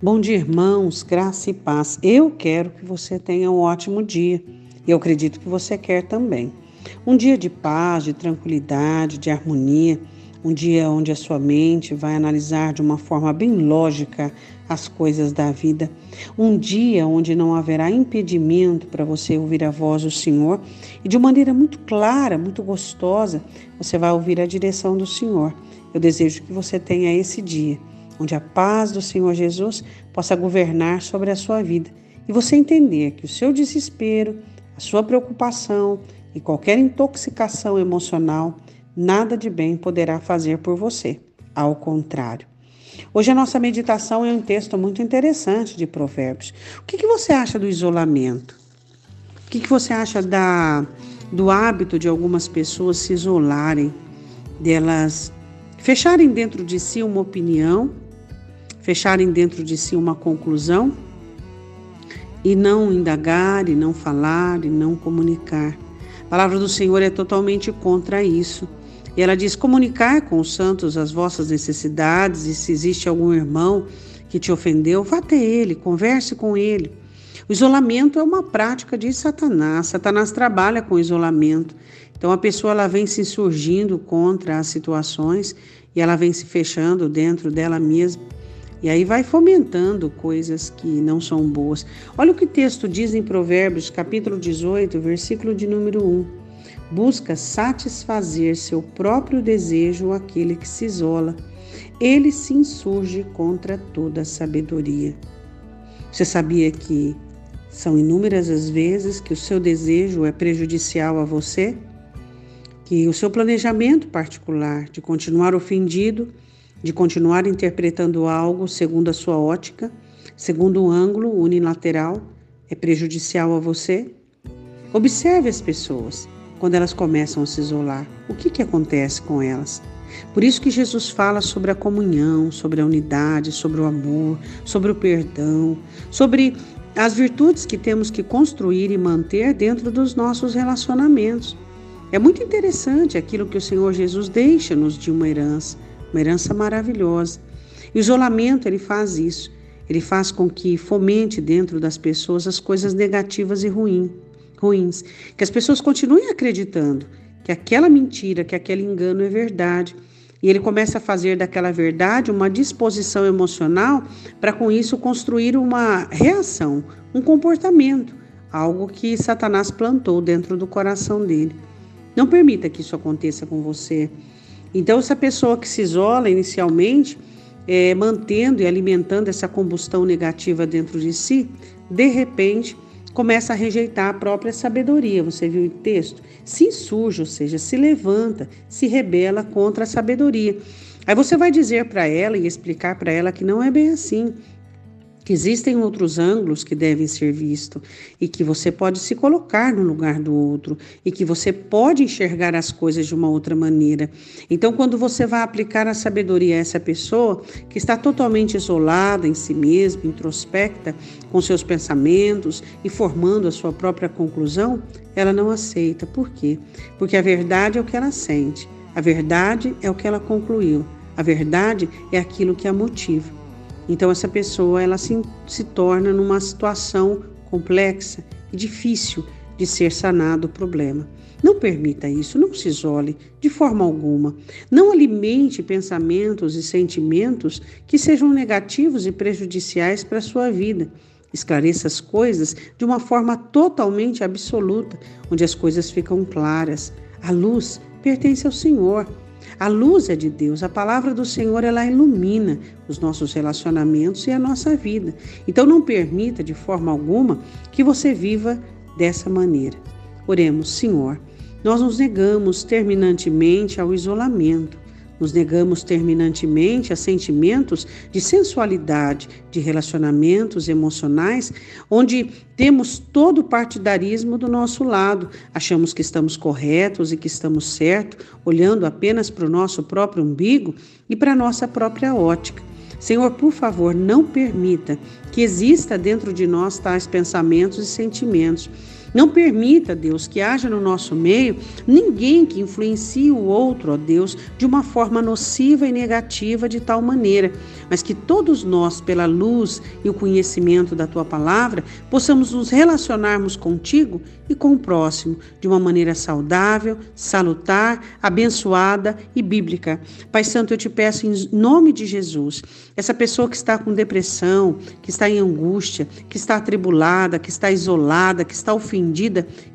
Bom dia, irmãos, graça e paz. Eu quero que você tenha um ótimo dia. Eu acredito que você quer também. Um dia de paz, de tranquilidade, de harmonia. Um dia onde a sua mente vai analisar de uma forma bem lógica as coisas da vida. Um dia onde não haverá impedimento para você ouvir a voz do Senhor e de maneira muito clara, muito gostosa, você vai ouvir a direção do Senhor. Eu desejo que você tenha esse dia onde a paz do Senhor Jesus possa governar sobre a sua vida e você entender que o seu desespero, a sua preocupação e qualquer intoxicação emocional, nada de bem poderá fazer por você. Ao contrário. Hoje a nossa meditação é um texto muito interessante de Provérbios. O que, que você acha do isolamento? O que, que você acha da, do hábito de algumas pessoas se isolarem, delas fecharem dentro de si uma opinião fecharem dentro de si uma conclusão e não indagar, e não falar, e não comunicar. A palavra do Senhor é totalmente contra isso. E ela diz: comunicar com os santos as vossas necessidades, e se existe algum irmão que te ofendeu, vá até ele, converse com ele. O isolamento é uma prática de Satanás. Satanás trabalha com isolamento. Então a pessoa ela vem se insurgindo contra as situações e ela vem se fechando dentro dela mesma e aí vai fomentando coisas que não são boas. Olha o que o texto diz em Provérbios, capítulo 18, versículo de número 1. Busca satisfazer seu próprio desejo aquele que se isola. Ele se insurge contra toda sabedoria. Você sabia que são inúmeras as vezes que o seu desejo é prejudicial a você? Que o seu planejamento particular de continuar ofendido de continuar interpretando algo segundo a sua ótica, segundo um ângulo unilateral, é prejudicial a você? Observe as pessoas quando elas começam a se isolar. O que, que acontece com elas? Por isso que Jesus fala sobre a comunhão, sobre a unidade, sobre o amor, sobre o perdão, sobre as virtudes que temos que construir e manter dentro dos nossos relacionamentos. É muito interessante aquilo que o Senhor Jesus deixa-nos de uma herança uma herança maravilhosa. E o isolamento ele faz isso. Ele faz com que fomente dentro das pessoas as coisas negativas e ruim, ruins, que as pessoas continuem acreditando que aquela mentira, que aquele engano é verdade. E ele começa a fazer daquela verdade uma disposição emocional para com isso construir uma reação, um comportamento, algo que Satanás plantou dentro do coração dele. Não permita que isso aconteça com você. Então, essa pessoa que se isola inicialmente, é, mantendo e alimentando essa combustão negativa dentro de si, de repente começa a rejeitar a própria sabedoria. Você viu o texto? Se insurge, ou seja, se levanta, se rebela contra a sabedoria. Aí você vai dizer para ela e explicar para ela que não é bem assim, que existem outros ângulos que devem ser vistos e que você pode se colocar no lugar do outro e que você pode enxergar as coisas de uma outra maneira. Então, quando você vai aplicar a sabedoria a essa pessoa que está totalmente isolada em si mesma, introspecta com seus pensamentos e formando a sua própria conclusão, ela não aceita. Por quê? Porque a verdade é o que ela sente, a verdade é o que ela concluiu, a verdade é aquilo que a motiva. Então essa pessoa ela se, se torna numa situação complexa e difícil de ser sanado o problema. Não permita isso, não se isole de forma alguma. Não alimente pensamentos e sentimentos que sejam negativos e prejudiciais para a sua vida. Esclareça as coisas de uma forma totalmente absoluta, onde as coisas ficam claras. A luz pertence ao Senhor. A luz é de Deus, a palavra do Senhor ela ilumina os nossos relacionamentos e a nossa vida. Então não permita de forma alguma que você viva dessa maneira. Oremos, Senhor, nós nos negamos terminantemente ao isolamento. Nos negamos terminantemente a sentimentos de sensualidade, de relacionamentos emocionais, onde temos todo o partidarismo do nosso lado. Achamos que estamos corretos e que estamos certos, olhando apenas para o nosso próprio umbigo e para a nossa própria ótica. Senhor, por favor, não permita que exista dentro de nós tais pensamentos e sentimentos Não permita, Deus, que haja no nosso meio ninguém que influencie o outro, ó Deus, de uma forma nociva e negativa de tal maneira, mas que todos nós, pela luz e o conhecimento da tua palavra, possamos nos relacionarmos contigo e com o próximo de uma maneira saudável, salutar, abençoada e bíblica. Pai Santo, eu te peço em nome de Jesus, essa pessoa que está com depressão, que está em angústia, que está atribulada, que está isolada, que está ofendida,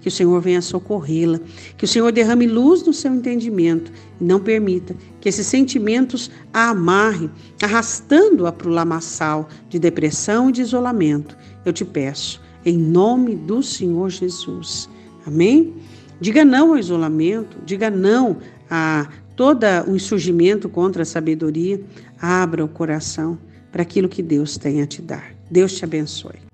que o Senhor venha socorrê-la, que o Senhor derrame luz no seu entendimento e não permita que esses sentimentos a amarrem, arrastando-a para o lamaçal de depressão e de isolamento. Eu te peço em nome do Senhor Jesus. Amém? Diga não ao isolamento, diga não a todo o insurgimento contra a sabedoria. Abra o coração para aquilo que Deus tem a te dar. Deus te abençoe.